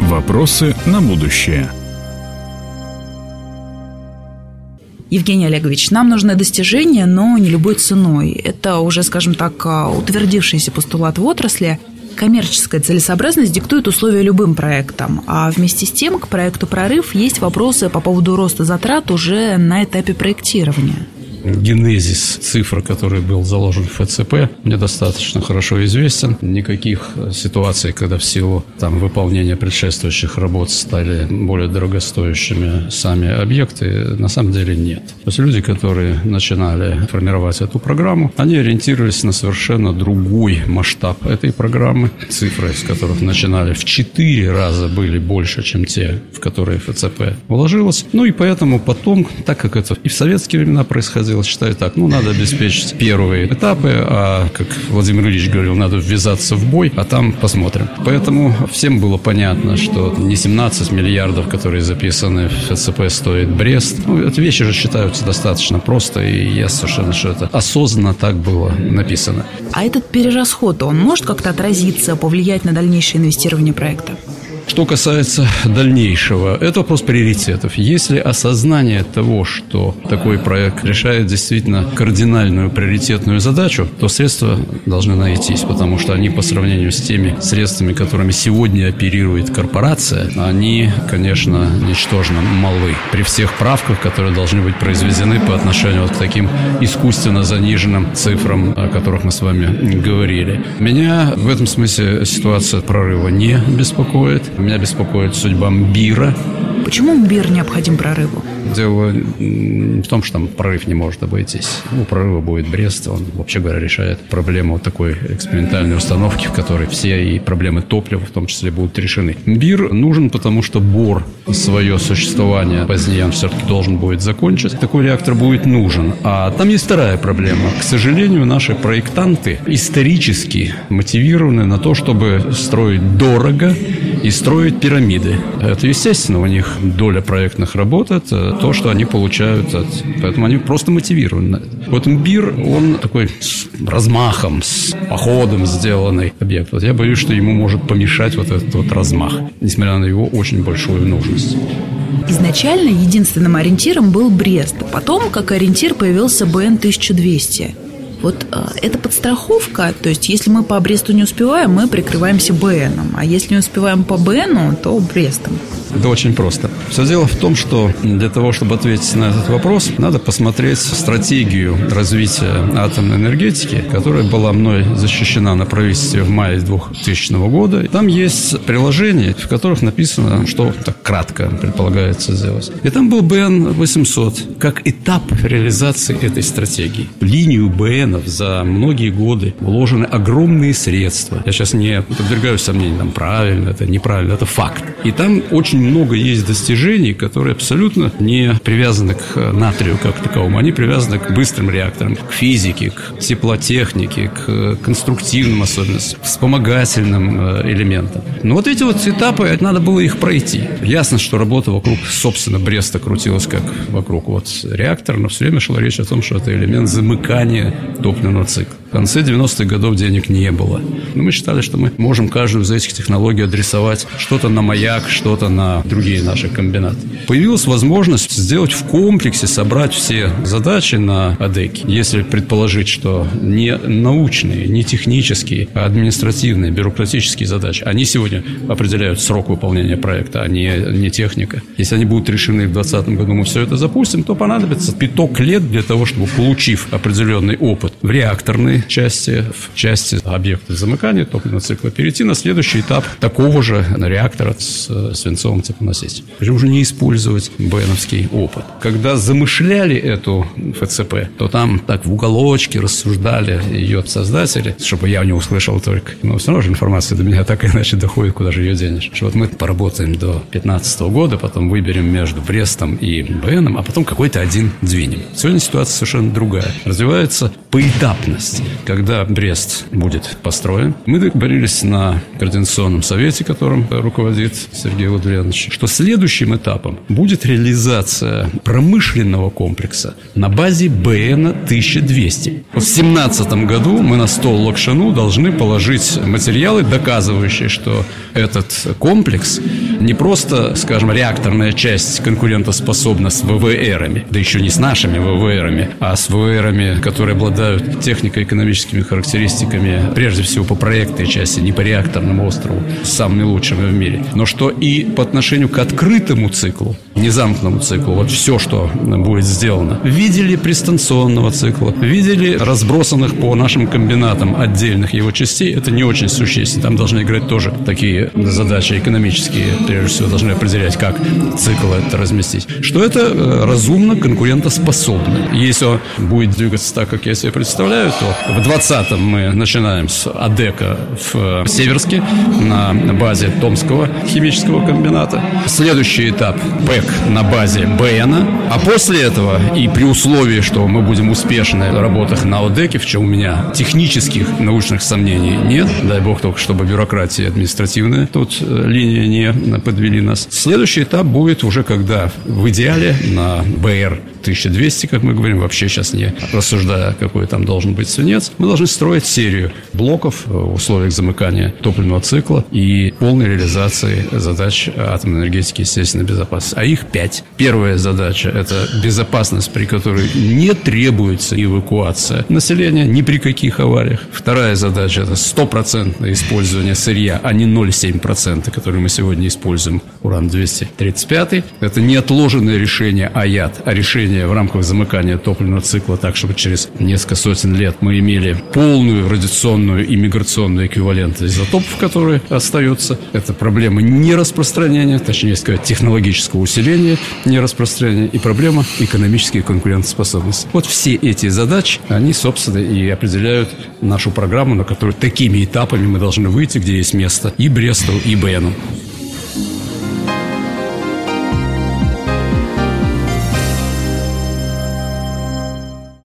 Вопросы на будущее. Евгений Олегович, нам нужны достижения, но не любой ценой. Это уже, скажем так, утвердившийся постулат в отрасли. Коммерческая целесообразность диктует условия любым проектам, а вместе с тем к проекту «Прорыв» есть вопросы по поводу роста затрат уже на этапе проектирования генезис цифр, который был заложен в ФЦП, мне достаточно хорошо известен. Никаких ситуаций, когда в силу там, выполнения предшествующих работ стали более дорогостоящими сами объекты, на самом деле нет. То есть люди, которые начинали формировать эту программу, они ориентировались на совершенно другой масштаб этой программы. Цифры, с которых начинали в четыре раза были больше, чем те, в которые ФЦП вложилось. Ну и поэтому потом, так как это и в советские времена происходило, дело считаю так. Ну, надо обеспечить первые этапы, а, как Владимир Ильич говорил, надо ввязаться в бой, а там посмотрим. Поэтому всем было понятно, что не 17 миллиардов, которые записаны в ФЦП, стоит Брест. Ну, эти вещи же считаются достаточно просто, и я совершенно, что это осознанно так было написано. А этот перерасход, он может как-то отразиться, повлиять на дальнейшее инвестирование проекта? Что касается дальнейшего, это вопрос приоритетов. Если осознание того, что такой проект решает действительно кардинальную приоритетную задачу, то средства должны найтись, потому что они по сравнению с теми средствами, которыми сегодня оперирует корпорация, они, конечно, ничтожно малы. При всех правках, которые должны быть произведены по отношению вот к таким искусственно заниженным цифрам, о которых мы с вами говорили. Меня в этом смысле ситуация прорыва не беспокоит. Меня беспокоит судьба Мбира. Почему Мбир необходим прорыву? Дело в том, что там прорыв не может обойтись. Ну, прорыва будет Брест. Он, вообще говоря, решает проблему такой экспериментальной установки, в которой все и проблемы топлива в том числе будут решены. Мбир нужен, потому что Бор свое существование позднее он все-таки должен будет закончить. Такой реактор будет нужен. А там есть вторая проблема. К сожалению, наши проектанты исторически мотивированы на то, чтобы строить дорого и строить пирамиды. Это естественно, у них доля проектных работ – это то, что они получают. От... Поэтому они просто мотивированы. Вот имбир, он такой с размахом, с походом сделанный объект. Вот я боюсь, что ему может помешать вот этот вот размах, несмотря на его очень большую нужность. Изначально единственным ориентиром был Брест, потом как ориентир появился БН-1200. Вот э, это подстраховка, то есть если мы по Бресту не успеваем, мы прикрываемся БНом, а если не успеваем по БНу, то Брестом. Это очень просто. Все дело в том, что для того, чтобы ответить на этот вопрос, надо посмотреть стратегию развития атомной энергетики, которая была мной защищена на правительстве в мае 2000 года. Там есть приложения, в которых написано, что так кратко предполагается сделать. И там был БН-800 как этап реализации этой стратегии. Линию БНов за многие годы вложены огромные средства. Я сейчас не подвергаю сомнению, там правильно это, неправильно, это факт. И там очень много есть достижений, которые абсолютно не привязаны к натрию как таковому. Они привязаны к быстрым реакторам, к физике, к теплотехнике, к конструктивным особенностям, к вспомогательным э, элементам. Но вот эти вот этапы, надо было их пройти. Ясно, что работа вокруг, собственно, Бреста крутилась как вокруг вот реактора, но все время шла речь о том, что это элемент замыкания топливного цикла. В конце 90-х годов денег не было. Но мы считали, что мы можем каждую из этих технологий адресовать что-то на маяк, что-то на другие наши комбинаты. Появилась возможность сделать в комплексе, собрать все задачи на АДЭКе. Если предположить, что не научные, не технические, а административные, бюрократические задачи, они сегодня определяют срок выполнения проекта, а не, не техника. Если они будут решены в 2020 году, мы все это запустим, то понадобится пяток лет для того, чтобы, получив определенный опыт в реакторной части, в части объекта замыкания топливного цикла, перейти на следующий этап такого же реактора с свинцовым теплоносителем. Причем уже не использовать БНовский опыт. Когда замышляли эту ФЦП, то там так в уголочке рассуждали ее создатели, чтобы я не услышал только. Но все равно же информация до меня так иначе доходит, куда же ее денешь. Что вот мы поработаем до 2015 года, потом выберем между Брестом и БНом, а потом какой-то один двинем. Сегодня ситуация совершенно другая. Развивается поэтапность когда Брест будет построен. Мы договорились на Координационном совете, которым руководит Сергей Владимирович, что следующий следующим этапом будет реализация промышленного комплекса на базе БН 1200. В 2017 году мы на стол Лакшану должны положить материалы, доказывающие, что этот комплекс не просто, скажем, реакторная часть конкурентоспособна с ВВРами, да еще не с нашими ВВРами, а с ВВРами, которые обладают технико-экономическими характеристиками, прежде всего по проектной части, не по реакторному острову, самыми лучшими в мире, но что и по отношению к открытому циклу, не замкнутому циклу, вот все, что будет сделано. Видели пристанционного цикла, видели разбросанных по нашим комбинатам отдельных его частей, это не очень существенно. Там должны играть тоже такие задачи экономические, прежде всего, должны определять, как цикл это разместить. Что это э, разумно, конкурентоспособно. Если он будет двигаться так, как я себе представляю, то в 20-м мы начинаем с АДЭКа в Северске на базе Томского химического комбината. Следующий этап – ПЭК на базе БНа. А после этого, и при условии, что мы будем успешны в работах на ОДЭКе, в чем у меня технических научных сомнений нет, дай бог только, чтобы бюрократия административная тут э, линии не подвели нас. Следующий этап будет уже когда в идеале на БР 1200, как мы говорим, вообще сейчас не рассуждая, какой там должен быть свинец, мы должны строить серию блоков в условиях замыкания топливного цикла и полной реализации задач атомной энергетики и естественной безопасности. А их пять. Первая задача – это безопасность, при которой не требуется эвакуация населения ни при каких авариях. Вторая задача – это стопроцентное использование сырья, а не 0,7%, которые мы сегодня используем, уран-235. Это неотложенное решение АЯТ, а решение в рамках замыкания топливного цикла так, чтобы через несколько сотен лет мы имели полную радиационную и миграционную эквивалент изотопов, которые остаются. Это проблема не распространения, точнее сказать, технологического усиления не распространения и проблема экономической конкурентоспособности. Вот все эти задачи, они, собственно, и определяют нашу программу, на которую такими этапами мы должны выйти, где есть место и Бресту, и Бену.